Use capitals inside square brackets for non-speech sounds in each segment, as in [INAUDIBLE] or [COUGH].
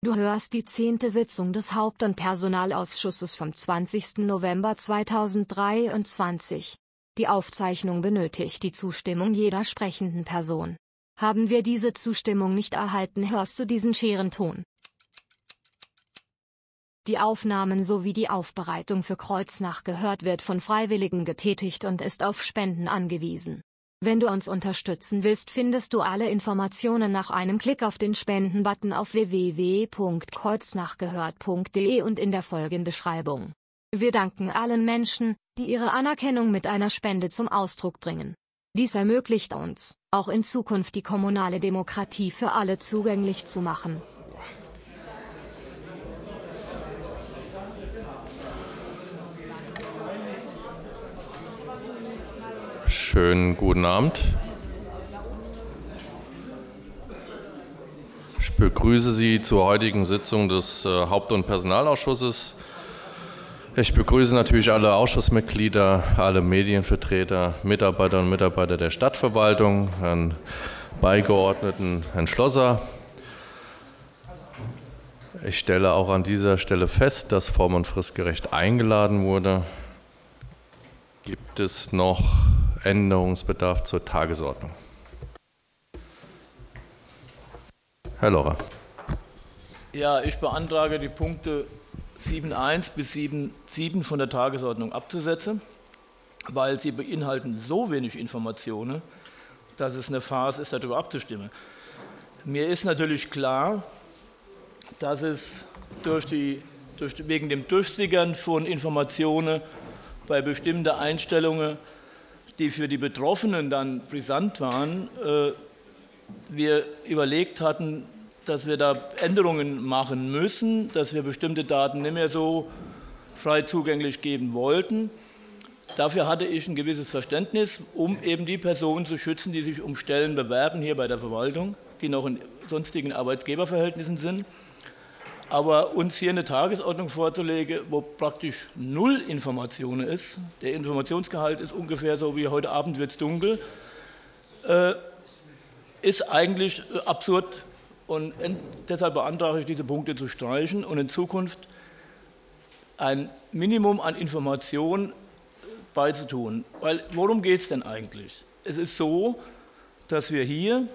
Du hörst die zehnte Sitzung des Haupt- und Personalausschusses vom 20. November 2023. Die Aufzeichnung benötigt die Zustimmung jeder sprechenden Person. Haben wir diese Zustimmung nicht erhalten, hörst du diesen Scherenton. Die Aufnahmen sowie die Aufbereitung für Kreuznach gehört wird von Freiwilligen getätigt und ist auf Spenden angewiesen. Wenn du uns unterstützen willst, findest du alle Informationen nach einem Klick auf den Spenden-Button auf www.kreuznachgehört.de und in der Folgenbeschreibung. Wir danken allen Menschen, die ihre Anerkennung mit einer Spende zum Ausdruck bringen. Dies ermöglicht uns, auch in Zukunft die kommunale Demokratie für alle zugänglich zu machen. Schönen guten Abend. Ich begrüße Sie zur heutigen Sitzung des äh, Haupt- und Personalausschusses. Ich begrüße natürlich alle Ausschussmitglieder, alle Medienvertreter, Mitarbeiter und Mitarbeiter der Stadtverwaltung, Herrn Beigeordneten, Herrn Schlosser. Ich stelle auch an dieser Stelle fest, dass form- und fristgerecht eingeladen wurde. Gibt es noch Änderungsbedarf zur Tagesordnung? Herr Lorra. Ja, ich beantrage die Punkte 7.1 bis 7.7 von der Tagesordnung abzusetzen, weil sie beinhalten so wenig Informationen, dass es eine Phase ist, darüber abzustimmen. Mir ist natürlich klar, dass es durch die, durch, wegen dem Durchsickern von Informationen bei bestimmten Einstellungen, die für die Betroffenen dann brisant waren, äh, wir überlegt hatten, dass wir da Änderungen machen müssen, dass wir bestimmte Daten nicht mehr so frei zugänglich geben wollten. Dafür hatte ich ein gewisses Verständnis, um eben die Personen zu schützen, die sich um Stellen bewerben hier bei der Verwaltung, die noch in sonstigen Arbeitgeberverhältnissen sind. Aber uns hier eine Tagesordnung vorzulegen, wo praktisch null Informationen ist, der Informationsgehalt ist ungefähr so wie heute Abend wird es dunkel, äh, ist eigentlich äh, absurd und deshalb beantrage ich, diese Punkte zu streichen und in Zukunft ein Minimum an Informationen beizutun. Weil worum geht es denn eigentlich? Es ist so, dass wir hier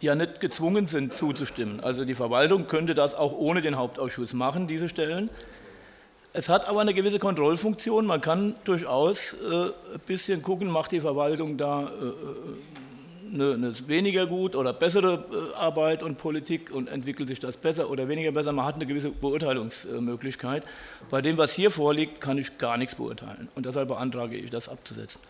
ja nicht gezwungen sind zuzustimmen. Also die Verwaltung könnte das auch ohne den Hauptausschuss machen, diese Stellen. Es hat aber eine gewisse Kontrollfunktion. Man kann durchaus äh, ein bisschen gucken, macht die Verwaltung da äh, eine, eine, weniger gut oder bessere äh, Arbeit und Politik und entwickelt sich das besser oder weniger besser. Man hat eine gewisse Beurteilungsmöglichkeit. Bei dem, was hier vorliegt, kann ich gar nichts beurteilen. Und deshalb beantrage ich, das abzusetzen.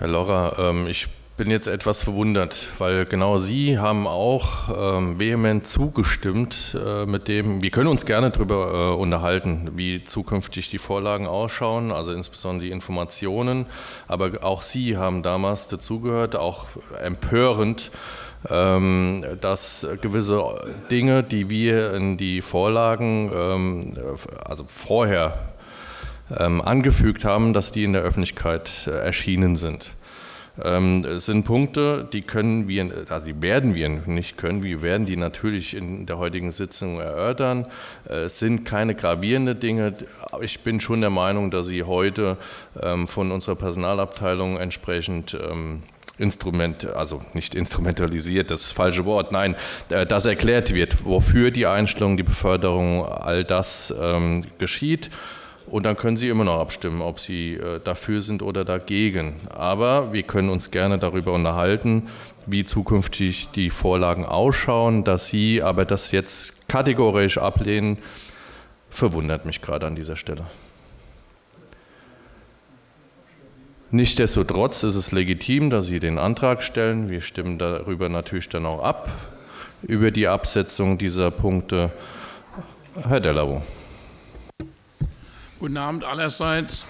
Herr Lorra, ähm, ich bin jetzt etwas verwundert, weil genau Sie haben auch ähm, vehement zugestimmt äh, mit dem, wir können uns gerne darüber äh, unterhalten, wie zukünftig die Vorlagen ausschauen, also insbesondere die Informationen, aber auch Sie haben damals dazugehört, auch empörend, ähm, dass gewisse Dinge, die wir in die Vorlagen, ähm, also vorher ähm, angefügt haben, dass die in der Öffentlichkeit äh, erschienen sind. Ähm, es sind Punkte, die können wir, also die werden wir nicht können, wir werden die natürlich in der heutigen Sitzung erörtern. Äh, es sind keine gravierenden Dinge. Ich bin schon der Meinung, dass sie heute ähm, von unserer Personalabteilung entsprechend ähm, Instrument, also nicht instrumentalisiert, das, das falsche Wort, nein, äh, das erklärt wird, wofür die Einstellung, die Beförderung, all das ähm, geschieht. Und dann können Sie immer noch abstimmen, ob Sie äh, dafür sind oder dagegen. Aber wir können uns gerne darüber unterhalten, wie zukünftig die Vorlagen ausschauen. Dass Sie aber das jetzt kategorisch ablehnen, verwundert mich gerade an dieser Stelle. Nichtsdestotrotz ist es legitim, dass Sie den Antrag stellen. Wir stimmen darüber natürlich dann auch ab, über die Absetzung dieser Punkte. Herr Delavo. Guten Abend allerseits.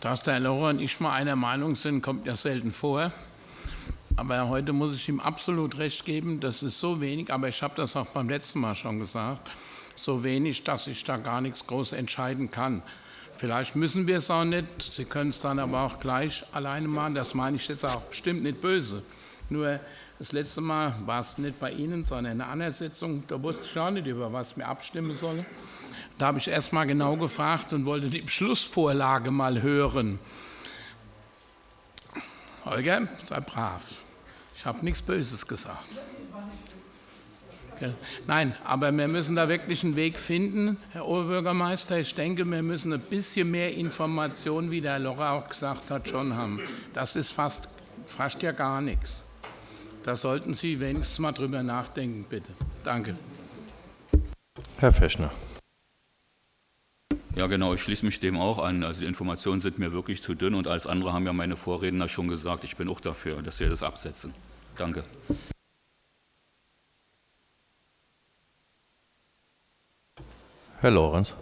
Dass der Lohrer und ich mal einer Meinung sind, kommt ja selten vor. Aber heute muss ich ihm absolut recht geben, das ist so wenig, aber ich habe das auch beim letzten Mal schon gesagt, so wenig, dass ich da gar nichts groß entscheiden kann. Vielleicht müssen wir es auch nicht, Sie können es dann aber auch gleich alleine machen, das meine ich jetzt auch bestimmt nicht böse. Nur Das letzte Mal war es nicht bei Ihnen, sondern in einer anderen Sitzung. Da wusste ich auch nicht, über was wir abstimmen sollen. Da habe ich erst mal genau gefragt und wollte die Beschlussvorlage mal hören. Holger, sei brav. Ich habe nichts Böses gesagt. Nein, aber wir müssen da wirklich einen Weg finden, Herr Oberbürgermeister. Ich denke, wir müssen ein bisschen mehr Informationen, wie der Lora auch gesagt hat, schon haben. Das ist fast, fast ja gar nichts. Da sollten Sie wenigstens mal drüber nachdenken, bitte. Danke. Herr Feschner. Ja, genau, ich schließe mich dem auch an. Also die Informationen sind mir wirklich zu dünn und als andere haben ja meine Vorredner schon gesagt, ich bin auch dafür, dass wir das absetzen. Danke. Herr Lorenz.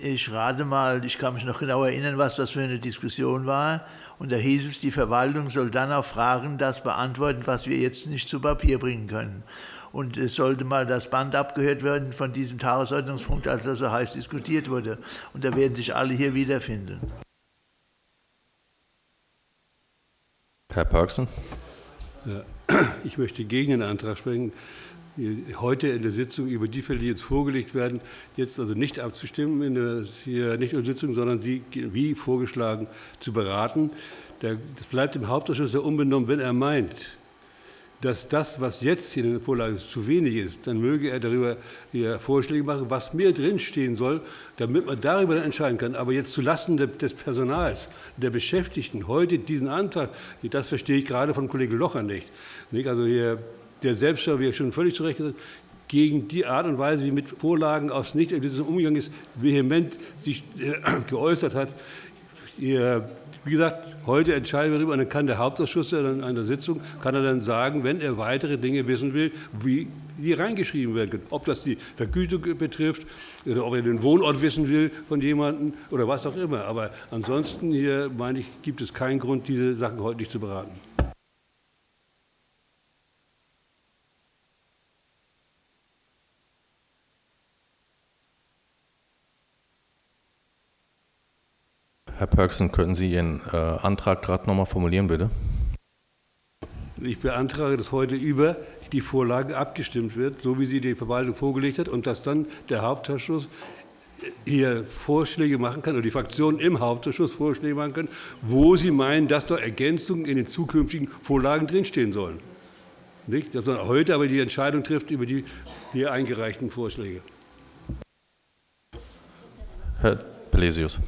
Ich rate mal, ich kann mich noch genau erinnern, was das für eine Diskussion war. Und da hieß es, die Verwaltung soll dann auf Fragen das beantworten, was wir jetzt nicht zu Papier bringen können. Und es sollte mal das Band abgehört werden von diesem Tagesordnungspunkt, als das so heiß diskutiert wurde. Und da werden sich alle hier wiederfinden. Herr Perksen. [CLEARS THROAT] Ich möchte gegen den Antrag sprechen, heute in der Sitzung über die Fälle, die jetzt vorgelegt werden, jetzt also nicht abzustimmen, in der, hier nicht in der Sitzung, sondern sie wie vorgeschlagen zu beraten. Das bleibt im Hauptausschuss ja unbenommen, wenn er meint, dass das, was jetzt hier in der Vorlage ist, zu wenig ist, dann möge er darüber Vorschläge machen, was mehr drinstehen soll, damit man darüber dann entscheiden kann. Aber jetzt zulasten des Personals, der Beschäftigten, heute diesen Antrag, das verstehe ich gerade von Kollege Locher nicht. Also hier der selbst, wie er schon völlig zu Recht gesagt gegen die Art und Weise, wie mit Vorlagen aus nicht Umgang ist, vehement sich äh, geäußert hat. Ihr, wie gesagt, heute entscheiden wir darüber, und dann kann der Hauptausschuss an einer Sitzung, kann er dann sagen, wenn er weitere Dinge wissen will, wie die reingeschrieben werden können. Ob das die Vergütung betrifft oder ob er den Wohnort wissen will von jemandem oder was auch immer. Aber ansonsten hier, meine ich, gibt es keinen Grund, diese Sachen heute nicht zu beraten. Herr Perksen, könnten Sie Ihren äh, Antrag gerade nochmal formulieren, bitte? Ich beantrage, dass heute über die Vorlage abgestimmt wird, so wie sie die Verwaltung vorgelegt hat, und dass dann der Hauptausschuss hier Vorschläge machen kann, oder die Fraktionen im Hauptausschuss Vorschläge machen können, wo sie meinen, dass dort Ergänzungen in den zukünftigen Vorlagen drinstehen sollen. Nicht? Dass man heute aber die Entscheidung trifft über die hier eingereichten Vorschläge. Herr Pelesius.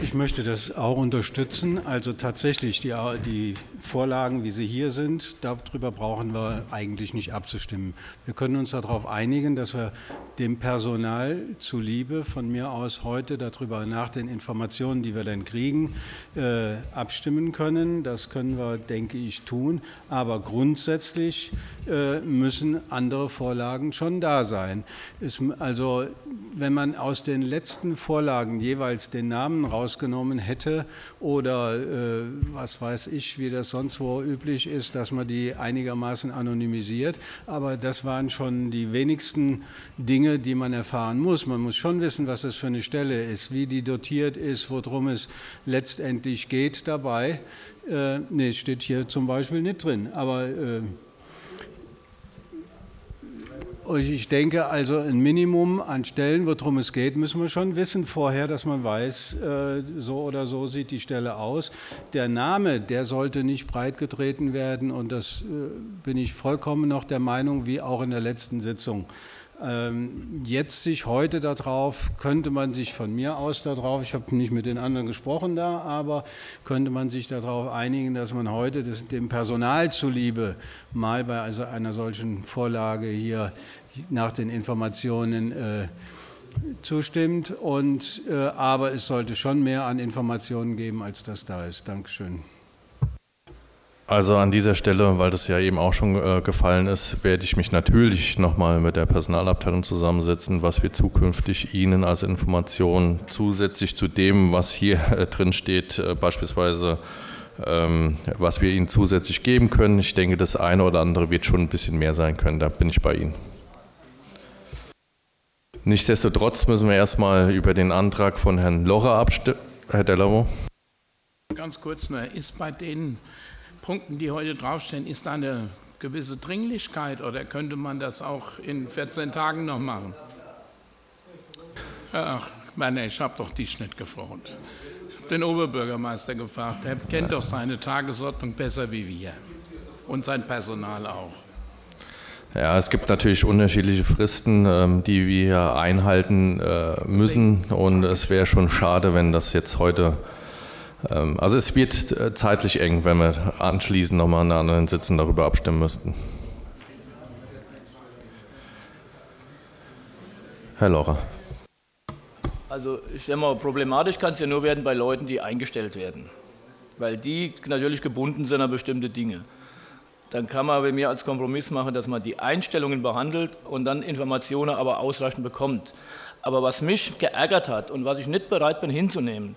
Ich möchte das auch unterstützen. Also tatsächlich, die, die, Vorlagen, wie sie hier sind, darüber brauchen wir eigentlich nicht abzustimmen. Wir können uns darauf einigen, dass wir dem Personal zuliebe von mir aus heute darüber nach den Informationen, die wir dann kriegen, äh, abstimmen können. Das können wir, denke ich, tun. Aber grundsätzlich äh, müssen andere Vorlagen schon da sein. Es, also wenn man aus den letzten Vorlagen jeweils den Namen rausgenommen hätte oder äh, was weiß ich, wie das sonst wo üblich ist, dass man die einigermaßen anonymisiert. Aber das waren schon die wenigsten Dinge, die man erfahren muss. Man muss schon wissen, was das für eine Stelle ist, wie die dotiert ist, worum es letztendlich geht dabei. Äh, nee, steht hier zum Beispiel nicht drin. Aber äh, ich denke also, ein Minimum an Stellen, worum es geht, müssen wir schon wissen vorher, dass man weiß, äh, so oder so sieht die Stelle aus. Der Name, der sollte nicht breitgetreten werden und das äh, bin ich vollkommen noch der Meinung, wie auch in der letzten Sitzung. Ähm, jetzt sich heute darauf, könnte man sich von mir aus darauf, ich habe nicht mit den anderen gesprochen da, aber könnte man sich darauf einigen, dass man heute das, dem Personal zuliebe mal bei also einer solchen Vorlage hier nach den Informationen äh, zustimmt. Und, äh, aber es sollte schon mehr an Informationen geben, als das da ist. Dankeschön. Also an dieser Stelle, weil das ja eben auch schon äh, gefallen ist, werde ich mich natürlich nochmal mit der Personalabteilung zusammensetzen, was wir zukünftig Ihnen als Information zusätzlich zu dem, was hier äh, drin steht, äh, beispielsweise ähm, was wir Ihnen zusätzlich geben können. Ich denke, das eine oder andere wird schon ein bisschen mehr sein können. Da bin ich bei Ihnen. Nichtsdestotrotz müssen wir erstmal über den Antrag von Herrn Lorra abstimmen. Herr Delamo. ganz kurz nur, ist bei den Punkten, die heute draufstehen, ist da eine gewisse Dringlichkeit oder könnte man das auch in 14 Tagen noch machen? Ach, meine, ich habe doch dich nicht gefragt. Ich habe den Oberbürgermeister gefragt. Er kennt doch seine Tagesordnung besser wie wir. Und sein Personal auch. Ja, es gibt natürlich unterschiedliche Fristen, ähm, die wir einhalten äh, müssen. Und es wäre schon schade, wenn das jetzt heute. Ähm, also, es wird äh, zeitlich eng, wenn wir anschließend nochmal in anderen Sitzen darüber abstimmen müssten. Herr Locher. Also, ich sage mal, problematisch kann es ja nur werden bei Leuten, die eingestellt werden. Weil die natürlich gebunden sind an bestimmte Dinge dann kann man bei mir als Kompromiss machen, dass man die Einstellungen behandelt und dann Informationen aber ausreichend bekommt. Aber was mich geärgert hat und was ich nicht bereit bin hinzunehmen,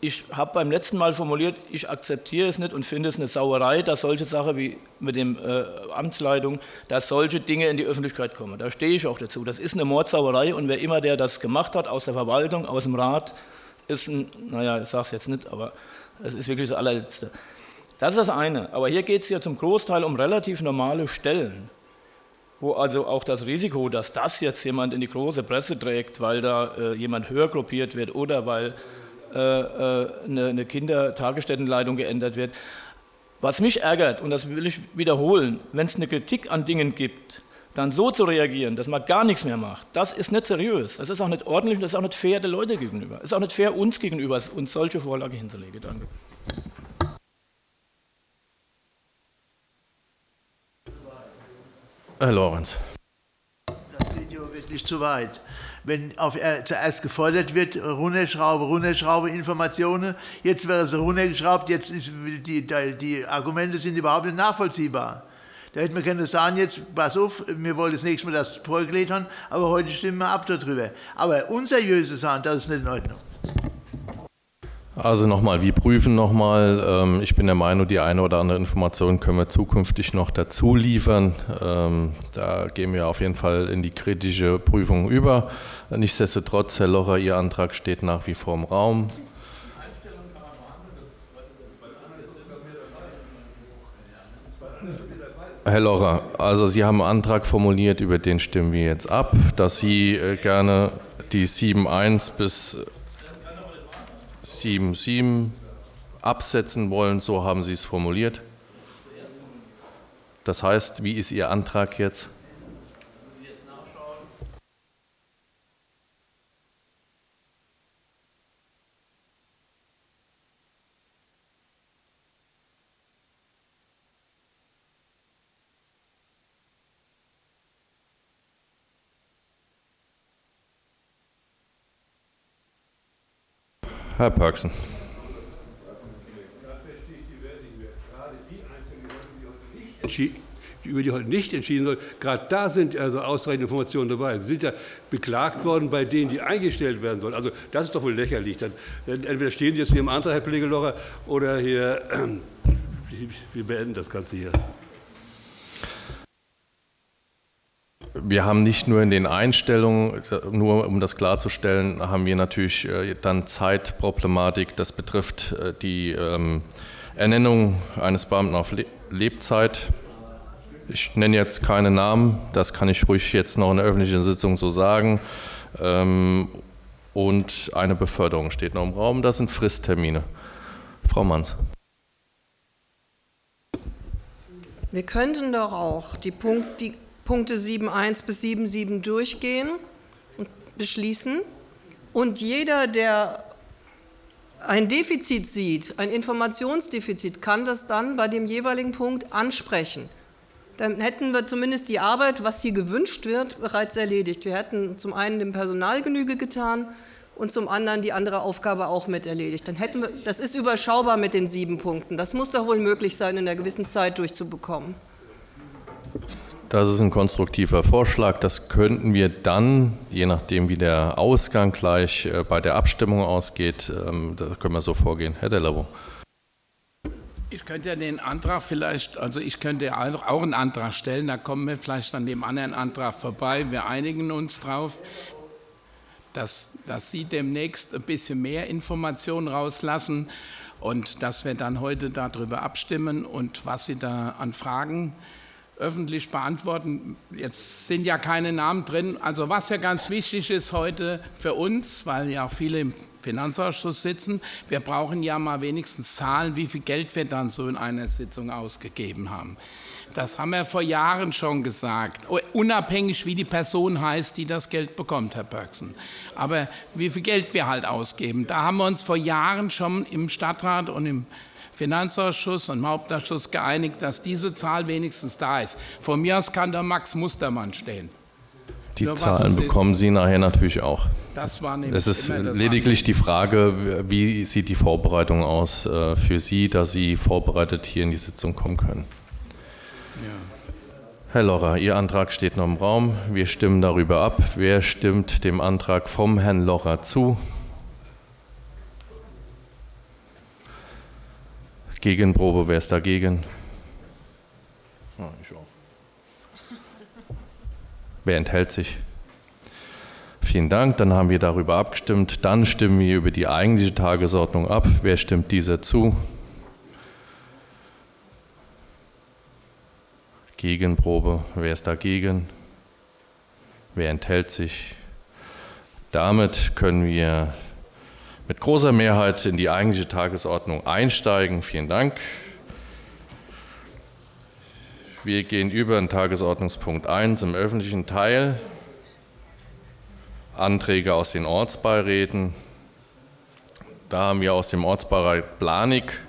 ich habe beim letzten Mal formuliert, ich akzeptiere es nicht und finde es eine Sauerei, dass solche Sachen wie mit dem äh, Amtsleitung, dass solche Dinge in die Öffentlichkeit kommen. Da stehe ich auch dazu. Das ist eine Mordsauerei und wer immer der das gemacht hat, aus der Verwaltung, aus dem Rat, ist ein, naja, ich sage es jetzt nicht, aber es ist wirklich das allerletzte. Das ist das eine. Aber hier geht es ja zum Großteil um relativ normale Stellen, wo also auch das Risiko, dass das jetzt jemand in die große Presse trägt, weil da äh, jemand höher gruppiert wird oder weil eine, eine Kindertagesstättenleitung geändert wird. Was mich ärgert, und das will ich wiederholen, wenn es eine Kritik an Dingen gibt, dann so zu reagieren, dass man gar nichts mehr macht, das ist nicht seriös. Das ist auch nicht ordentlich und das ist auch nicht fair der Leute gegenüber. Es ist auch nicht fair uns gegenüber, uns solche Vorlage hinzulegen. Danke. Herr Lorenz. Das geht ja wirklich zu weit. Wenn auf, äh, zuerst gefordert wird, runterschraube, runterschraube, Informationen, jetzt wäre es runtergeschraubt, jetzt ist die, die, Argumente sind überhaupt nicht nachvollziehbar. Da hätte man können sagen, jetzt pass auf, wir wollen das nächste Mal das vorgelegt haben, aber heute stimmen wir ab darüber. Aber unseriöse sagen, das ist nicht in Ordnung. Also nochmal, wir prüfen nochmal. Ähm, ich bin der Meinung, die eine oder andere Information können wir zukünftig noch dazu liefern. Ähm, da gehen wir auf jeden Fall in die kritische Prüfung über. Nichtsdestotrotz, Herr Locher, Ihr Antrag steht nach wie vor im Raum. Herr Locher, also Sie haben einen Antrag formuliert, über den stimmen wir jetzt ab, dass Sie äh, gerne die 7.1 bis 7.7 absetzen wollen, so haben Sie es formuliert. Das heißt, wie ist Ihr Antrag jetzt? Herr Pörksen. über die heute nicht entschieden soll. Gerade da sind also ausreichende Informationen dabei. Sie sind ja beklagt worden bei denen, die eingestellt werden sollen. Also das ist doch wohl lächerlich. Dann, entweder stehen Sie jetzt hier im Antrag, Herr Pflegelocher, oder hier, [CLEARS THROAT] wir beenden das Ganze hier. Wir haben nicht nur in den Einstellungen, nur um das klarzustellen, haben wir natürlich äh, dann Zeitproblematik. Das betrifft äh, die ähm, Ernennung eines Beamten auf Lebzeit. Ich nenne jetzt keine Namen, das kann ich ruhig jetzt noch in der öffentlichen Sitzung so sagen. Ähm, und eine Beförderung steht noch im Raum. Das sind Fristtermine. Frau Manns. Wir könnten doch auch die, Punkt, die Punkte 7.1 bis 7.7 durchgehen und beschließen. Und jeder, der ein Defizit sieht, ein Informationsdefizit, kann das dann bei dem jeweiligen Punkt ansprechen. Dann hätten wir zumindest die Arbeit, was hier gewünscht wird, bereits erledigt. Wir hätten zum einen dem Personal Genüge getan und zum anderen die andere Aufgabe auch mit erledigt. Dann hätten wir, das ist überschaubar mit den sieben Punkten. Das muss doch wohl möglich sein, in einer gewissen Zeit durchzubekommen. Das ist ein konstruktiver Vorschlag. Das könnten wir dann, je nachdem wie der Ausgang gleich äh, bei der Abstimmung ausgeht, ähm, da können wir so vorgehen. Herr Delabo. Ich könnte ja den Antrag vielleicht, also ich könnte auch einen Antrag stellen, da kommen wir vielleicht an dem anderen Antrag vorbei. Wir einigen uns darauf, dass, dass Sie demnächst ein bisschen mehr Informationen rauslassen Und dass wir dann heute darüber abstimmen und was Sie da an Fragen öffentlich beantworten. Jetzt sind ja keine Namen drin. Also was ja ganz wichtig ist heute für uns, weil ja viele im Finanzausschuss sitzen, wir brauchen ja mal wenigstens Zahlen, wie viel Geld wir dann so in einer Sitzung ausgegeben haben. Das haben wir vor Jahren schon gesagt, unabhängig wie die Person heißt, die das Geld bekommt, Herr Bergsen. Aber wie viel Geld wir halt ausgeben, da haben wir uns vor Jahren schon im Stadtrat und im Finanzausschuss und Hauptausschuss geeinigt, dass diese Zahl wenigstens da ist. Von mir aus kann da Max Mustermann stehen. Die Nur Zahlen bekommen ist. Sie nachher natürlich auch. Das war nämlich es ist lediglich die Frage, wie sieht die Vorbereitung aus äh, für Sie, dass Sie vorbereitet hier in die Sitzung kommen können. Ja. Herr Lorra, Ihr Antrag steht noch im Raum. Wir stimmen darüber ab. Wer stimmt dem Antrag vom Herrn Lorra zu? Gegenprobe, wer ist dagegen? Oh, ich auch. Wer enthält sich? Vielen Dank, dann haben wir darüber abgestimmt. Dann stimmen wir über die eigentliche Tagesordnung ab. Wer stimmt dieser zu? Gegenprobe, wer ist dagegen? Wer enthält sich? Damit können wir mit großer Mehrheit in die eigentliche Tagesordnung einsteigen. Vielen Dank. Wir gehen über in Tagesordnungspunkt 1 im öffentlichen Teil. Anträge aus den Ortsbeiräten. Da haben wir aus dem Ortsbeirat Blanik,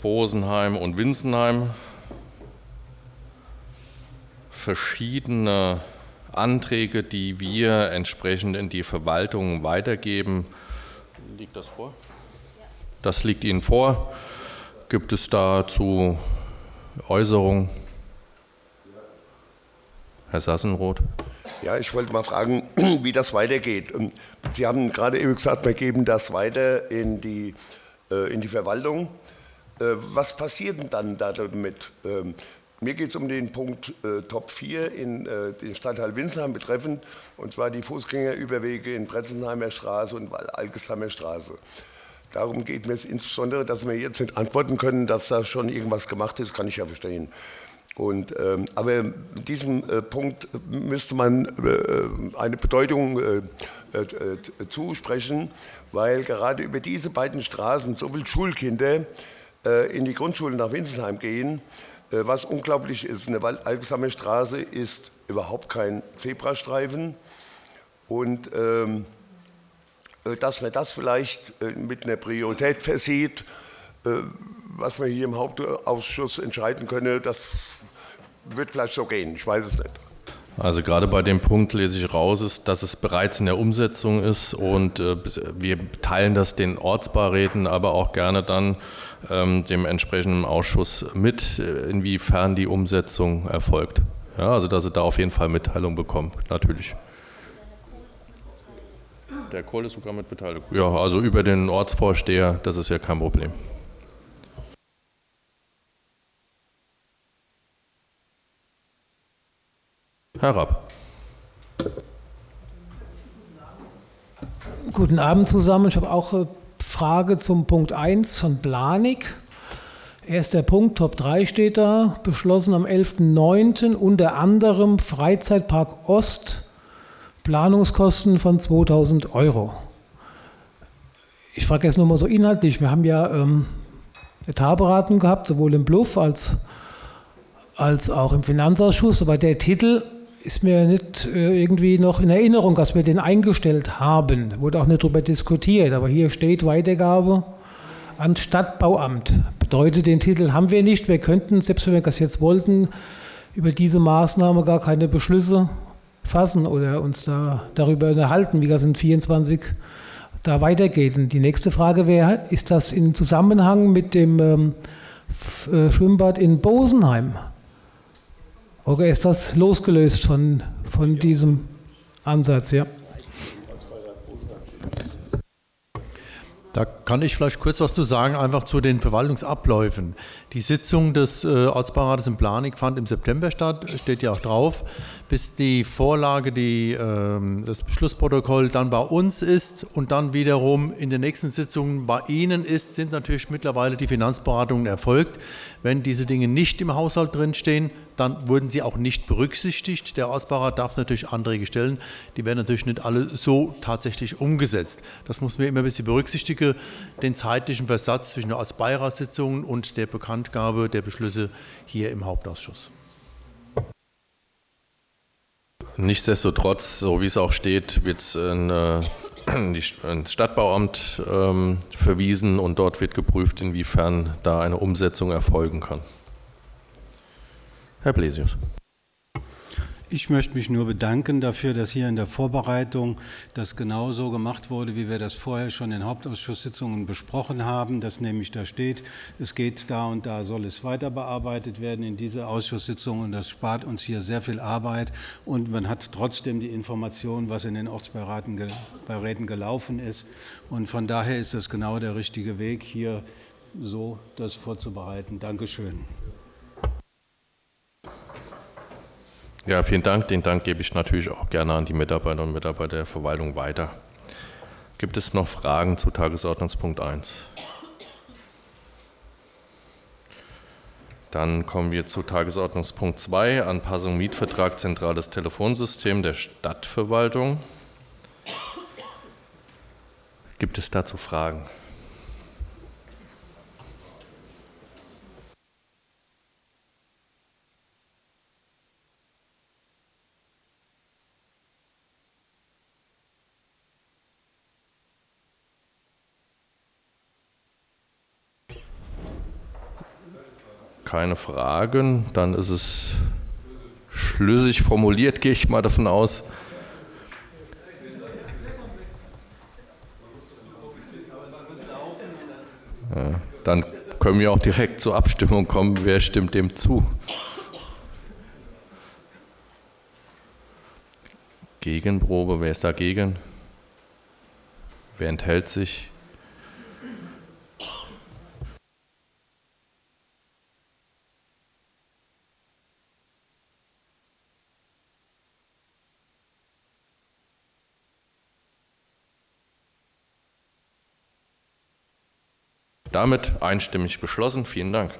Bosenheim und Winsenheim verschiedene Anträge, die wir entsprechend in die Verwaltung weitergeben. Liegt das vor? Das liegt Ihnen vor. Gibt es dazu Äußerungen? Herr Sassenroth. Ja, ich wollte mal fragen, [CLEARS THROAT] wie das weitergeht. Sie haben gerade eben gesagt, wir geben das weiter in die, äh, in die Verwaltung. Äh, was passiert denn dann damit? Mir geht es um den Punkt äh, Top 4 in äh, den Stadtteil Winsheim betreffend, und zwar die Fußgängerüberwege in Bretzenheimer Straße und Algesheimer Straße. Darum geht mir es insbesondere, dass wir jetzt nicht antworten können, dass da schon irgendwas gemacht ist, kann ich ja verstehen. Und, ähm, aber diesem äh, Punkt müsste man äh, eine Bedeutung äh, äh, zusprechen, weil gerade über diese beiden Straßen so viele Schulkinder in die Grundschule nach Winsheim gehen, äh, was unglaublich ist, eine Algesame Straße ist überhaupt kein Zebrastreifen. Und ähm, äh, dass man das vielleicht äh, mit einer Priorität versieht, was man hier im Hauptausschuss entscheiden könne, das wird vielleicht so gehen. Ich weiß es nicht. Also gerade bei dem Punkt lese ich raus, ist, dass es bereits in der Umsetzung ist und äh, wir teilen das den Ortsbeiräten, aber auch gerne dann ähm, dem entsprechenden Ausschuss mit, äh, inwiefern die Umsetzung erfolgt. Ja, also dass sie da auf jeden Fall Mitteilung bekommen, natürlich. Der Kohl ist sogar mit beteiligt. Ja, also über den Ortsvorsteher, das ist ja kein Problem. Herr Rapp. Guten Abend zusammen. Ich habe auch eine Frage zum Punkt 1 von Blanik. Erster Punkt, Top 3 steht da, beschlossen am 11.09. unter anderem Freizeitpark Ost, Planungskosten von 2000 Euro. Ich frage jetzt nochmal so inhaltlich, wir haben ja ähm, Etatberatung gehabt, sowohl im Bluff als, als auch im Finanzausschuss, aber der Titel ist mir nicht äh, irgendwie noch in Erinnerung, dass wir den eingestellt haben. Wurde auch nicht darüber diskutiert, aber hier steht Weitergabe an Stadtbauamt. Bedeutet, den Titel haben wir nicht. Wir könnten, selbst wenn wir das jetzt wollten, über diese Maßnahme gar keine Beschlüsse fassen oder uns da darüber unterhalten, wie das in 24 da weitergeht. Und die nächste Frage wäre, ist das in Zusammenhang mit dem ähm, äh, Schwimmbad in Bosenheim? Oder ist das losgelöst von, von diesem Ansatz? Ja. Da kann ich vielleicht kurz was zu sagen, einfach zu den Verwaltungsabläufen. Die Sitzung des äh, Ortsbeirates in Planik fand im September statt, steht ja auch drauf. Bis die Vorlage, die, äh, das Beschlussprotokoll dann bei uns ist und dann wiederum in den nächsten Sitzungen bei Ihnen ist, sind natürlich mittlerweile die Finanzberatungen erfolgt. Wenn diese Dinge nicht im Haushalt drinstehen, dann wurden sie auch nicht berücksichtigt. Der Ortsbeirat darf natürlich Anträge stellen. Die werden natürlich nicht alle so tatsächlich umgesetzt. Das muss man immer ein bisschen berücksichtigen, den zeitlichen Versatz zwischen der Ortsbeiratssitzung und der Bekanntgabe der Beschlüsse hier im Hauptausschuss. Nichtsdestotrotz, so wie es auch steht, wird es äh, [CLEARS THROAT] ins Stadtbauamt ähm, verwiesen und dort wird geprüft, inwiefern da eine Umsetzung erfolgen kann. Herr Blesius. Ich möchte mich nur bedanken dafür, dass hier in der Vorbereitung das genauso gemacht wurde, wie wir das vorher schon in Hauptausschusssitzungen besprochen haben, dass nämlich da steht, es geht da und da soll es weiter bearbeitet werden in dieser Ausschusssitzung und das spart uns hier sehr viel Arbeit und man hat trotzdem die Information, was in den Ortsberäten gelaufen ist und von daher ist das genau der richtige Weg, hier so das vorzubereiten. Dankeschön. Ja, vielen Dank. Den Dank gebe ich natürlich auch gerne an die Mitarbeiter und Mitarbeiter der Verwaltung weiter. Gibt es noch Fragen zu Tagesordnungspunkt 1? Dann kommen wir zu Tagesordnungspunkt 2, Anpassung Mietvertrag zentrales Telefonsystem der Stadtverwaltung. Gibt es dazu Fragen? Keine Fragen, dann ist es schlüssig formuliert, gehe ich mal davon aus. Dann können wir auch direkt zur Abstimmung kommen. Wer stimmt dem zu? Gegenprobe, wer ist dagegen? Wer enthält sich? Damit einstimmig beschlossen. Vielen Dank.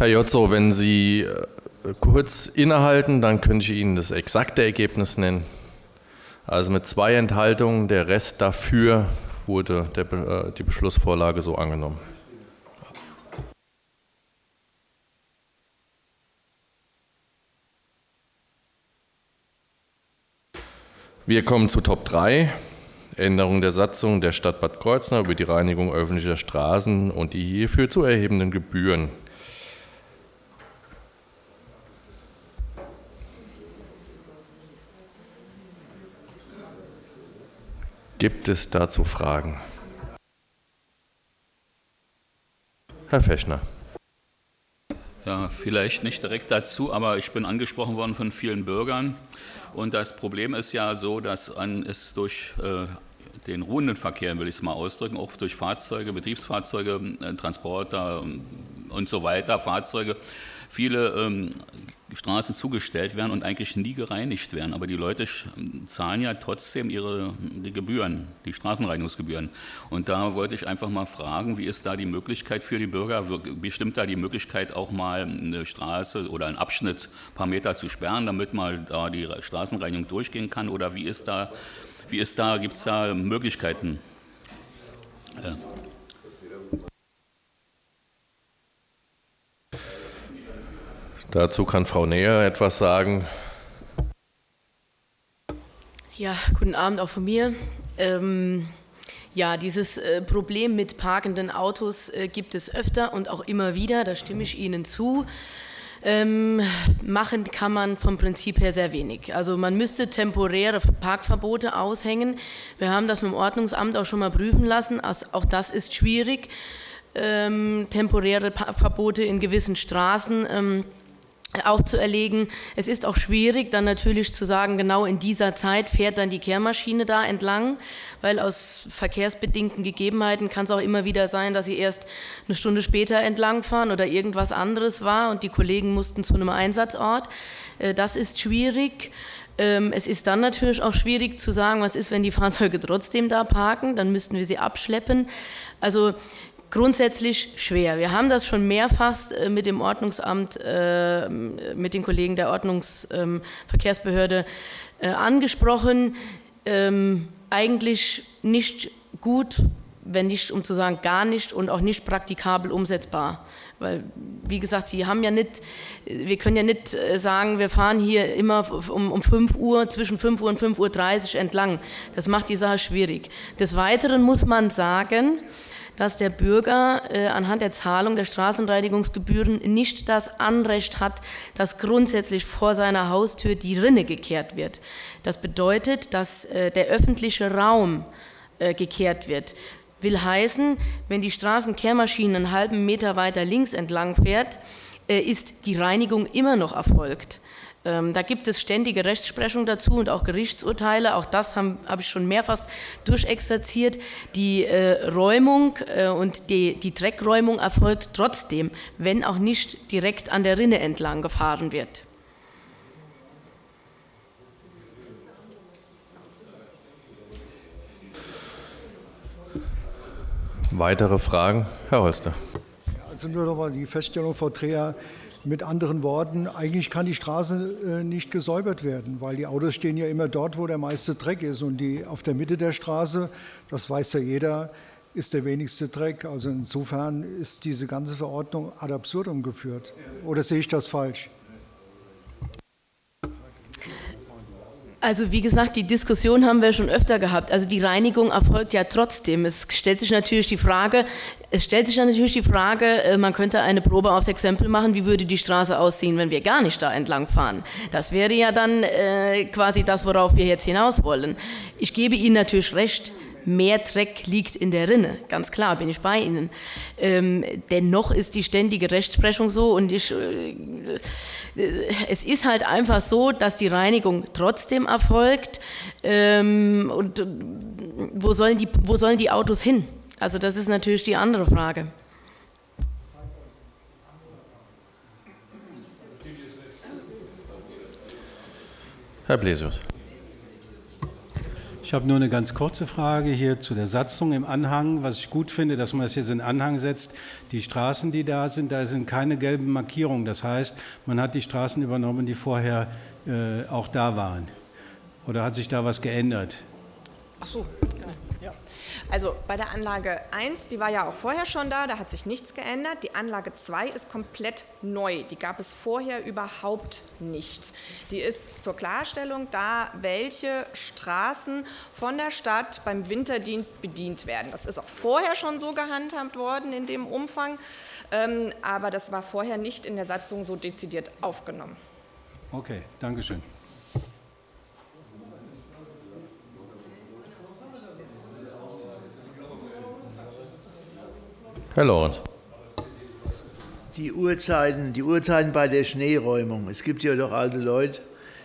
Herr Jotzo, wenn Sie äh, kurz innehalten, dann könnte ich Ihnen das exakte Ergebnis nennen. Also mit zwei Enthaltungen, der Rest dafür wurde der, äh, die Beschlussvorlage so angenommen. Wir kommen zu Top 3. Änderung der Satzung der Stadt Bad Kreuznach über die Reinigung öffentlicher Straßen und die hierfür zu erhebenden Gebühren. Gibt es dazu Fragen? Herr Fechner. Ja, vielleicht nicht direkt dazu, aber ich bin angesprochen worden von vielen Bürgern. Und das Problem ist ja so, dass es durch äh, den ruhenden Verkehr, will ich es mal ausdrücken, auch durch Fahrzeuge, Betriebsfahrzeuge, äh, Transporter und so weiter, Fahrzeuge, viele ähm, Straßen zugestellt werden und eigentlich nie gereinigt werden. Aber die Leute zahlen ja trotzdem ihre die Gebühren, die Straßenreinigungsgebühren. Und da wollte ich einfach mal fragen, wie ist da die Möglichkeit für die Bürger, bestimmt da die Möglichkeit auch mal eine Straße oder einen Abschnitt ein paar Meter zu sperren, damit mal da die Straßenreinigung durchgehen kann? Oder wie ist da, wie ist da, gibt es da Möglichkeiten? Ja. Dazu kann Frau Näher etwas sagen. Ja, guten Abend auch von mir. Ähm, ja, dieses äh, Problem mit parkenden Autos äh, gibt es öfter und auch immer wieder, da stimme ich Ihnen zu. Ähm, machen kann man vom Prinzip her sehr wenig. Also man müsste temporäre Parkverbote aushängen. Wir haben das mit dem Ordnungsamt auch schon mal prüfen lassen. Auch das ist schwierig. Ähm, temporäre Verbote in gewissen Straßen. Ähm, aufzuerlegen. Es ist auch schwierig, dann natürlich zu sagen, genau in dieser Zeit fährt dann die Kehrmaschine da entlang, weil aus verkehrsbedingten Gegebenheiten kann es auch immer wieder sein, dass sie erst eine Stunde später entlangfahren oder irgendwas anderes war und die Kollegen mussten zu einem Einsatzort. Äh, das ist schwierig. Ähm, es ist dann natürlich auch schwierig zu sagen, was ist, wenn die Fahrzeuge trotzdem da parken, dann müssten wir sie abschleppen. Also grundsätzlich schwer. Wir haben das schon mehrfach äh, mit dem Ordnungsamt, äh, mit den Kollegen der Ordnungsverkehrsbehörde äh, angesprochen. Ähm, eigentlich nicht gut, wenn nicht, um zu sagen, gar nicht und auch nicht praktikabel umsetzbar. Weil, wie gesagt, Sie haben ja nicht, wir können ja nicht sagen, wir fahren hier immer um, um 5 Uhr, zwischen 5 Uhr und 5.30 Uhr entlang. Das macht die Sache schwierig. Des Weiteren muss man sagen, dass der Bürger äh, anhand der Zahlung der Straßenreinigungsgebühren nicht das Anrecht hat, dass grundsätzlich vor seiner Haustür die Rinne gekehrt wird. Das bedeutet, dass äh, der öffentliche Raum äh, gekehrt wird. Will heißen, wenn die Straßenkehrmaschine einen halben Meter weiter links entlang fährt, äh, ist die Reinigung immer noch erfolgt. Ähm, da gibt es ständige Rechtsprechung dazu und auch Gerichtsurteile. Auch das habe hab ich schon mehrfach durchexerziert. Die äh, Räumung äh, und die, die Dreckräumung erfolgt trotzdem, wenn auch nicht direkt an der Rinne entlang gefahren wird. Weitere Fragen? Herr Holster. Also nur noch mal die Feststellung, Frau Dreher, mit anderen Worten, eigentlich kann die Straße äh, nicht gesäubert werden, weil die Autos stehen ja immer dort, wo der meiste Dreck ist. Und die auf der Mitte der Straße, das weiß ja jeder, ist der wenigste Dreck. Also insofern ist diese ganze Verordnung ad absurdum geführt. Oder sehe ich das falsch? Also wie gesagt, die Diskussion haben wir schon öfter gehabt. Also die Reinigung erfolgt ja trotzdem. Es stellt sich natürlich die Frage, es stellt sich natürlich die Frage, äh, man könnte eine Probe aufs Exempel machen, wie würde die Straße aussehen, wenn wir gar nicht da entlang fahren. Das wäre ja dann äh, quasi das, worauf wir jetzt hinaus wollen. Ich gebe Ihnen natürlich recht, mehr Dreck liegt in der Rinne. Ganz klar, bin ich bei Ihnen. Ähm, dennoch ist die ständige Rechtsprechung so und ich, äh, es ist halt einfach so, dass die Reinigung trotzdem erfolgt. Ähm, und äh, wo sollen, die, wo sollen die Autos hin? Also das ist natürlich die andere Frage. Herr Blesius. Ich habe nur eine ganz kurze Frage hier zu der Satzung im Anhang. Was ich gut finde, dass man das jetzt in Anhang setzt. Die Straßen, die da sind, da sind keine gelben Markierungen. Das heißt, man hat die Straßen übernommen, die vorher äh, auch da waren. Oder hat sich da was geändert? Ach so, also bei der Anlage 1, die war ja auch vorher schon da, da hat sich nichts geändert. Die Anlage 2 ist komplett neu. Die gab es vorher überhaupt nicht. Die ist zur Klarstellung da, welche Straßen von der Stadt beim Winterdienst bedient werden. Das ist auch vorher schon so gehandhabt worden in dem Umfang, ähm, aber das war vorher nicht in der Satzung so dezidiert aufgenommen. Okay, Dankeschön. Herr Lorenz. Die Uhrzeiten, die Uhrzeiten bei der Schneeräumung. Es gibt ja doch alte Leute,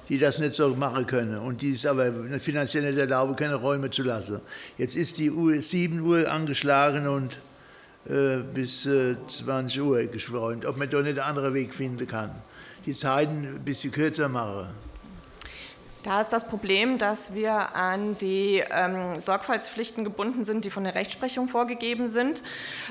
die das nicht so machen können und die es aber finanziell nicht erlauben, keine Räume zu lassen. Jetzt ist die Uhr 7 Uhr angeschlagen und äh, bis äh, 20 Uhr geschwollen. Ob man da nicht einen anderen Weg finden kann. Die Zeiten ein bisschen kürzer machen. Da ist das Problem, dass wir an die ähm, Sorgfaltspflichten gebunden sind, die von der Rechtsprechung vorgegeben sind.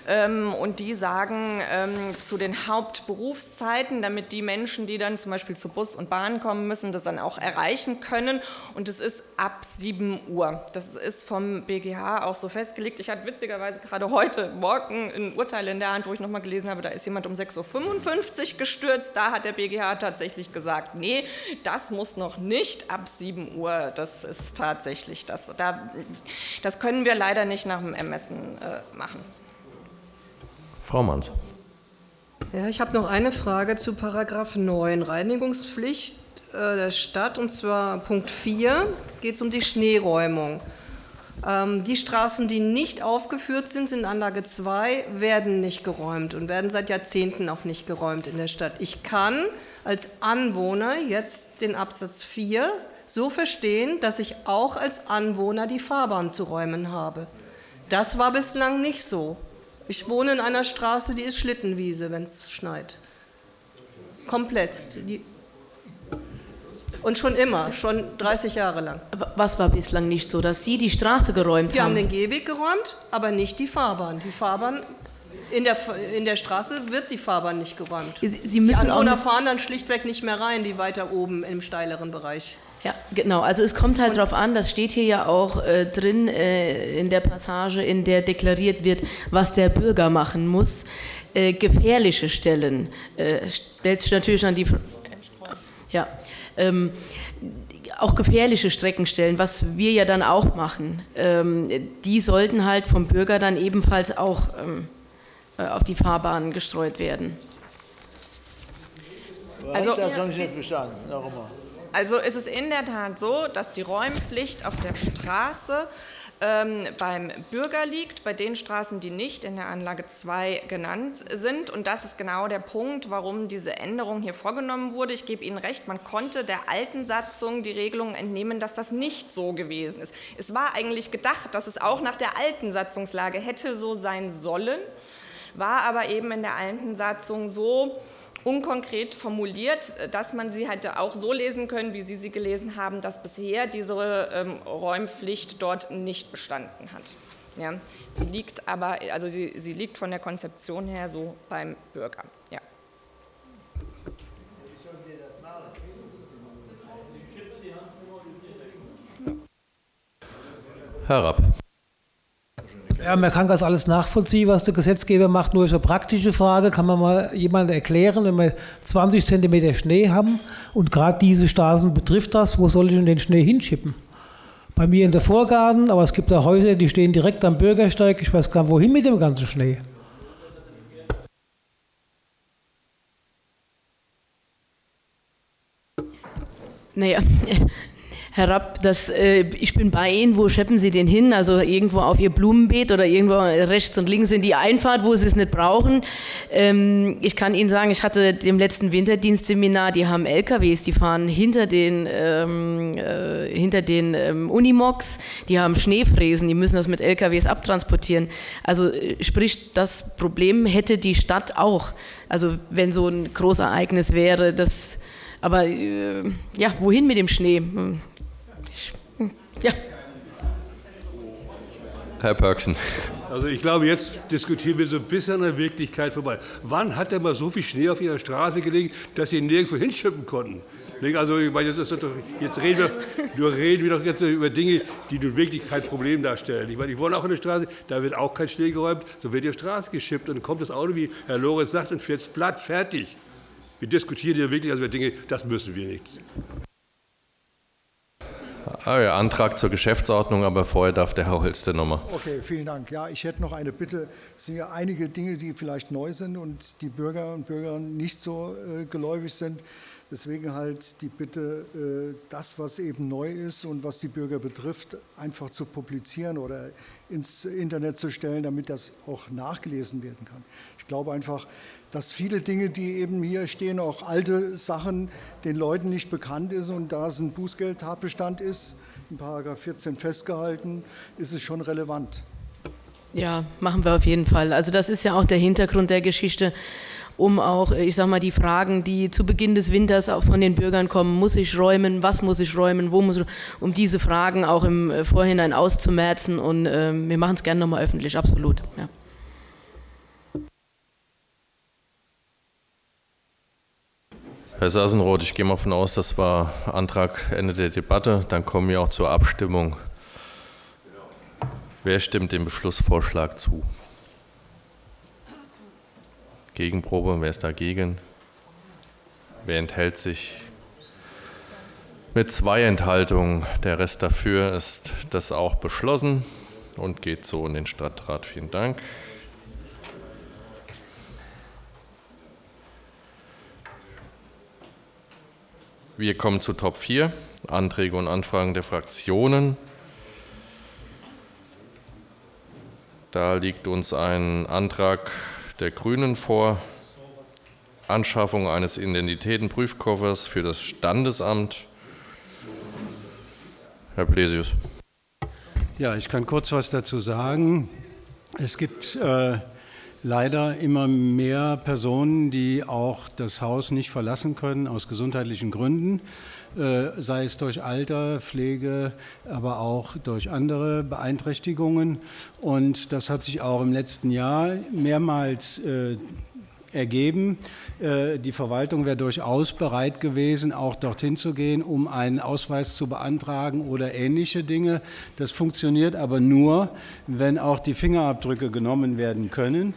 Ähm, und die sagen ähm, zu den Hauptberufszeiten, damit die Menschen, die dann zum Beispiel zu Bus und Bahn kommen müssen, das dann auch erreichen können. Und es ist ab 7 Uhr. Das ist vom BGH auch so festgelegt. Ich hatte witzigerweise gerade heute Morgen ein Urteil in der Hand, wo ich nochmal gelesen habe, da ist jemand um 6.55 Uhr gestürzt. Da hat der BGH tatsächlich gesagt, nee, das muss noch nicht ab 7 Uhr. Das ist tatsächlich das. Da, das können wir leider nicht nach dem Ermessen äh, machen. Frau Manns. Ja, ich habe noch eine Frage zu Paragraph 9, Reinigungspflicht äh, der Stadt, und zwar Punkt 4 geht es um die Schneeräumung. Ähm, die Straßen, die nicht aufgeführt sind in Anlage 2, werden nicht geräumt und werden seit Jahrzehnten auch nicht geräumt in der Stadt. Ich kann als Anwohner jetzt den Absatz 4 so verstehen, dass ich auch als Anwohner die Fahrbahn zu räumen habe. Das war bislang nicht so. Ich wohne in einer Straße, die ist Schlittenwiese, wenn es schneit. Komplett. Und schon immer, schon 30 Jahre lang. Was war bislang nicht so, dass Sie die Straße geräumt haben? Die haben den Gehweg geräumt, aber nicht die Fahrbahn. Die Fahrbahn in der, in der Straße wird die Fahrbahn nicht geräumt. Sie, Sie müssen die Anwohner fahren dann schlichtweg nicht mehr rein, die weiter oben im steileren Bereich. Ja, genau. Also es kommt halt darauf an, das steht hier ja auch äh, drin äh, in der Passage, in der deklariert wird, was der Bürger machen muss. Äh, gefährliche Stellen äh, stellt sich natürlich an die. Ja. Ähm, auch gefährliche Streckenstellen, was wir ja dann auch machen, ähm, die sollten halt vom Bürger dann ebenfalls auch ähm, äh, auf die Fahrbahnen gestreut werden. Also, das habe ich nicht verstanden. Noch einmal. Also ist es in der Tat so, dass die Räumpflicht auf der Straße ähm, beim Bürger liegt, bei den Straßen, die nicht in der Anlage 2 genannt sind. Und das ist genau der Punkt, warum diese Änderung hier vorgenommen wurde. Ich gebe Ihnen recht, man konnte der alten Satzung die Regelung entnehmen, dass das nicht so gewesen ist. Es war eigentlich gedacht, dass es auch nach der alten Satzungslage hätte so sein sollen, war aber eben in der alten Satzung so unkonkret formuliert, dass man sie hätte auch so lesen können, wie Sie sie gelesen haben, dass bisher diese ähm, Räumpflicht dort nicht bestanden hat. Ja, sie liegt aber, also sie, sie liegt von der Konzeption her so beim Bürger. Ja. Herr. Ja, man kann das alles nachvollziehen, was der Gesetzgeber macht. Nur ist eine praktische Frage. Kann man mal jemand erklären, wenn wir 20 Zentimeter Schnee haben und gerade diese Straßen betrifft das, wo soll ich denn den Schnee hinschippen? Bei mir in der Vorgarten, aber es gibt da Häuser, die stehen direkt am Bürgersteig. Ich weiß gar nicht, wohin mit dem ganzen Schnee. Naja, herab, dass äh, ich bin bei Ihnen, wo scheppen Sie den hin? Also irgendwo auf Ihr Blumenbeet oder irgendwo rechts und links in die Einfahrt, wo Sie es nicht brauchen. Ähm, ich kann Ihnen sagen, ich hatte dem letzten Winterdienstseminar, die haben LKWs, die fahren hinter den, ähm, äh, hinter den ähm, Unimogs, die haben Schneefräsen, die müssen das mit LKWs abtransportieren. Also äh, sprich, das Problem hätte die Stadt auch. Also wenn so ein Großereignis wäre, das aber äh, ja, wohin mit dem Schnee? Ja. Herr Pörksen. Also ich glaube, jetzt diskutieren wir so ein bisschen an der Wirklichkeit vorbei. Wann hat denn mal so viel Schnee auf Ihrer Straße gelegen, dass Sie nirgendwo hinschippen konnten? Also ich meine, jetzt, doch, jetzt reden, wir, wir reden wir doch jetzt über Dinge, die nun wirklich kein Problem darstellen. Ich meine, ich wohne auch in der Straße, da wird auch kein Schnee geräumt, so wird die Straße geschippt und dann kommt das Auto, wie Herr Lorenz sagt, und fährt platt, fertig. Wir diskutieren hier wirklich also Dinge, das müssen wir nicht. Ah, Antrag zur Geschäftsordnung, aber vorher darf der Herr Holste nochmal. Okay, vielen Dank. Ja, ich hätte noch eine Bitte. Es sind ja einige Dinge, die vielleicht neu sind und die Bürger und Bürgerinnen nicht so äh, geläufig sind. Deswegen halt die Bitte, äh, das, was eben neu ist und was die Bürger betrifft, einfach zu publizieren oder ins Internet zu stellen, damit das auch nachgelesen werden kann. Ich glaube einfach, dass viele Dinge, die eben hier stehen, auch alte Sachen, den Leuten nicht bekannt ist und da es ein Bußgeldtatbestand ist, in Paragraph 14 festgehalten, ist es schon relevant. Ja, machen wir auf jeden Fall. Also das ist ja auch der Hintergrund der Geschichte, um auch, ich sag mal, die Fragen, die zu Beginn des Winters auch von den Bürgern kommen, muss ich räumen, was muss ich räumen, wo muss ich, um diese Fragen auch im Vorhinein auszumerzen und äh, wir machen es gerne nochmal öffentlich, absolut. Ja. Herr Sassenroth, ich gehe mal davon aus, das war Antrag Ende der Debatte. Dann kommen wir auch zur Abstimmung. Wer stimmt dem Beschlussvorschlag zu? Gegenprobe, wer ist dagegen? Wer enthält sich? Mit zwei Enthaltungen, der Rest dafür ist das auch beschlossen und geht so in den Stadtrat. Vielen Dank. Wir kommen zu Top 4, Anträge und Anfragen der Fraktionen. Da liegt uns ein Antrag der Grünen vor, Anschaffung eines Identitätenprüfkoffers für das Standesamt. Herr Plesius. Ja, ich kann kurz was dazu sagen. Es gibt äh, leider immer mehr Personen, die auch das Haus nicht verlassen können aus gesundheitlichen Gründen, sei es durch Alter, Pflege, aber auch durch andere Beeinträchtigungen. Und das hat sich auch im letzten Jahr mehrmals äh, ergeben. Äh, die Verwaltung wäre durchaus bereit gewesen, auch dorthin zu gehen, um einen Ausweis zu beantragen oder ähnliche Dinge. Das funktioniert aber nur, wenn auch die Fingerabdrücke genommen werden können.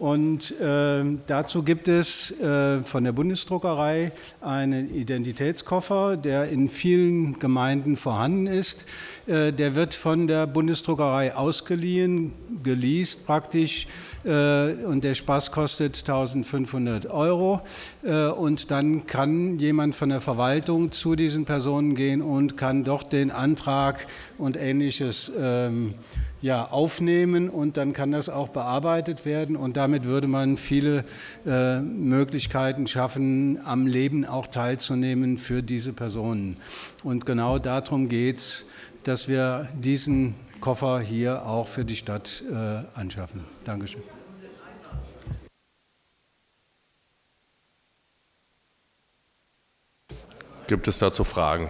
Und äh, dazu gibt es äh, von der Bundesdruckerei einen Identitätskoffer, der in vielen Gemeinden vorhanden ist. Äh, der wird von der Bundesdruckerei ausgeliehen, geleast praktisch äh, und der Spaß kostet 1500 Euro. Äh, und dann kann jemand von der Verwaltung zu diesen Personen gehen und kann doch den Antrag und ähnliches ähm, ja, aufnehmen und dann kann das auch bearbeitet werden und damit würde man viele äh, Möglichkeiten schaffen, am Leben auch teilzunehmen für diese Personen. Und genau darum geht es, dass wir diesen Koffer hier auch für die Stadt äh, anschaffen. Dankeschön. Gibt es dazu Fragen?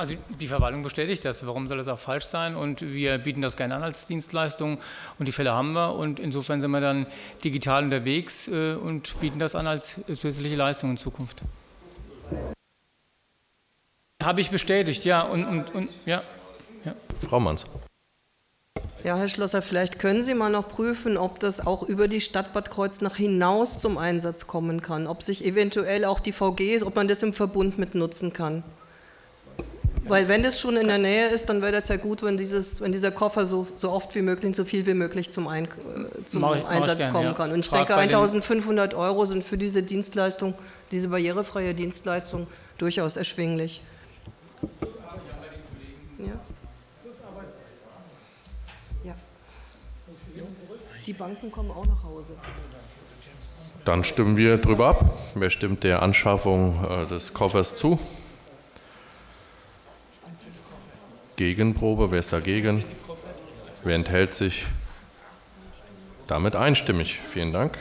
Also die Verwaltung bestätigt das. Warum soll das auch falsch sein? Und wir bieten das gerne an als Dienstleistung und die Fälle haben wir und insofern sind wir dann digital unterwegs äh, und bieten das an als zusätzliche Leistung in Zukunft. Habe ich bestätigt, ja. Und, und, und ja. ja. Frau Manns. Ja, Herr Schlosser, vielleicht können Sie mal noch prüfen, ob das auch über die Stadt Bad Kreuznach hinaus zum Einsatz kommen kann, ob sich eventuell auch die VGs, ob man das im Verbund mit nutzen kann. Weil wenn das schon in der Nähe ist, dann wäre das ja gut, wenn, dieses, wenn dieser Koffer so, so oft wie möglich, so viel wie möglich zum, Ein, zum ich, Einsatz gern, kommen ja. kann. Und ich Frag denke, 1500 Euro sind für diese Dienstleistung, diese barrierefreie Dienstleistung durchaus erschwinglich. Ja. ja. Die Banken kommen auch nach Hause. Dann stimmen wir drüber ab. Wer stimmt der Anschaffung äh, des Koffers zu? Gegenprobe. Wer ist dagegen? Wer enthält sich? Damit einstimmig. Vielen Dank.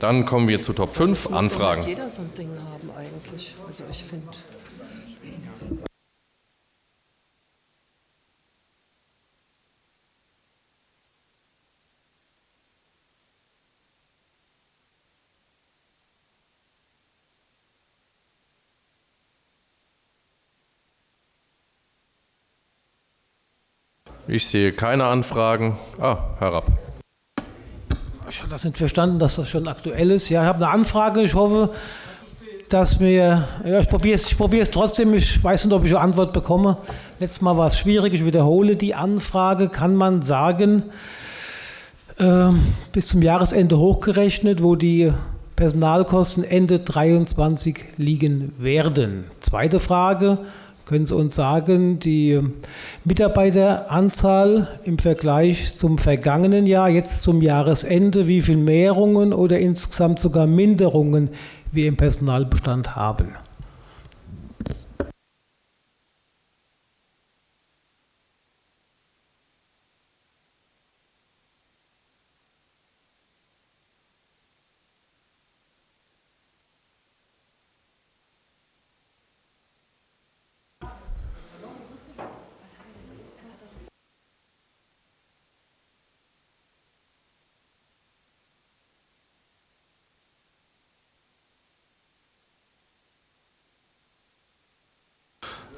Dann kommen wir zu Top 5 Anfragen. Jeder so ein Ding haben eigentlich. Also ich finde. Ich sehe keine Anfragen. Ah, Herr Rapp. Ich habe das nicht verstanden, dass das schon aktuell ist. Ja, ich habe eine Anfrage. Ich hoffe, dass mir, ja, ich probiere es, ich trotzdem. Ich weiß nicht, ob ich eine Antwort bekomme. Letztes Mal war es schwierig. Ich wiederhole die Anfrage. Kann man sagen, äh, bis zum Jahresende hochgerechnet, wo die Personalkosten Ende 23 liegen werden? Zweite Frage. Können Sie uns sagen, die Mitarbeiteranzahl im Vergleich zum vergangenen Jahr, jetzt zum Jahresende, wie viele Mehrungen oder insgesamt sogar Minderungen wir im Personalbestand haben?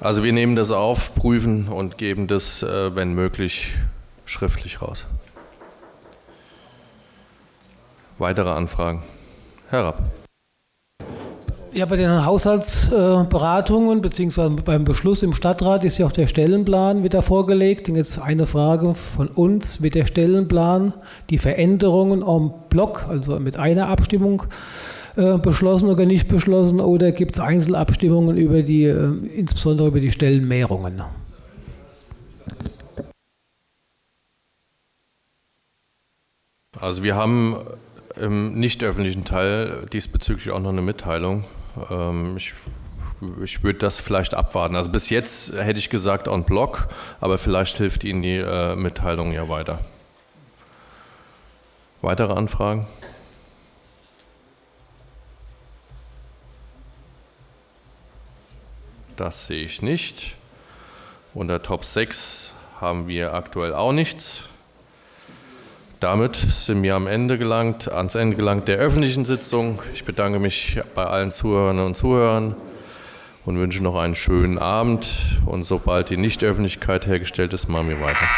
Also wir nehmen das auf, prüfen und geben das, äh, wenn möglich, schriftlich raus. Weitere Anfragen? Herr Rapp. Ja, bei den Haushaltsberatungen bzw. beim Beschluss im Stadtrat ist ja auch der Stellenplan wieder vorgelegt. Und jetzt eine Frage von uns: Wird der Stellenplan die Veränderungen am Block, also mit einer Abstimmung, äh, beschlossen oder nicht beschlossen, oder gibt es Einzelabstimmungen über die, äh, insbesondere über die Stellenmehrungen? Also wir haben im nicht öffentlichen Teil diesbezüglich auch noch eine Mitteilung. Ähm, ich, ich würde das vielleicht abwarten. Also bis jetzt hätte ich gesagt on Block, aber vielleicht hilft Ihnen die äh, Mitteilung ja weiter. Weitere Anfragen? Das sehe ich nicht. Unter Top 6 haben wir aktuell auch nichts. Damit sind wir am Ende gelangt, ans Ende gelangt der öffentlichen Sitzung. Ich bedanke mich bei allen Zuhörern und Zuhörern und wünsche noch einen schönen Abend. Und sobald die Nichtöffentlichkeit hergestellt ist, machen wir weiter.